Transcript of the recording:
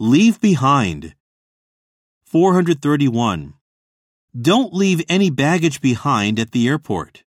Leave behind. 431. Don't leave any baggage behind at the airport.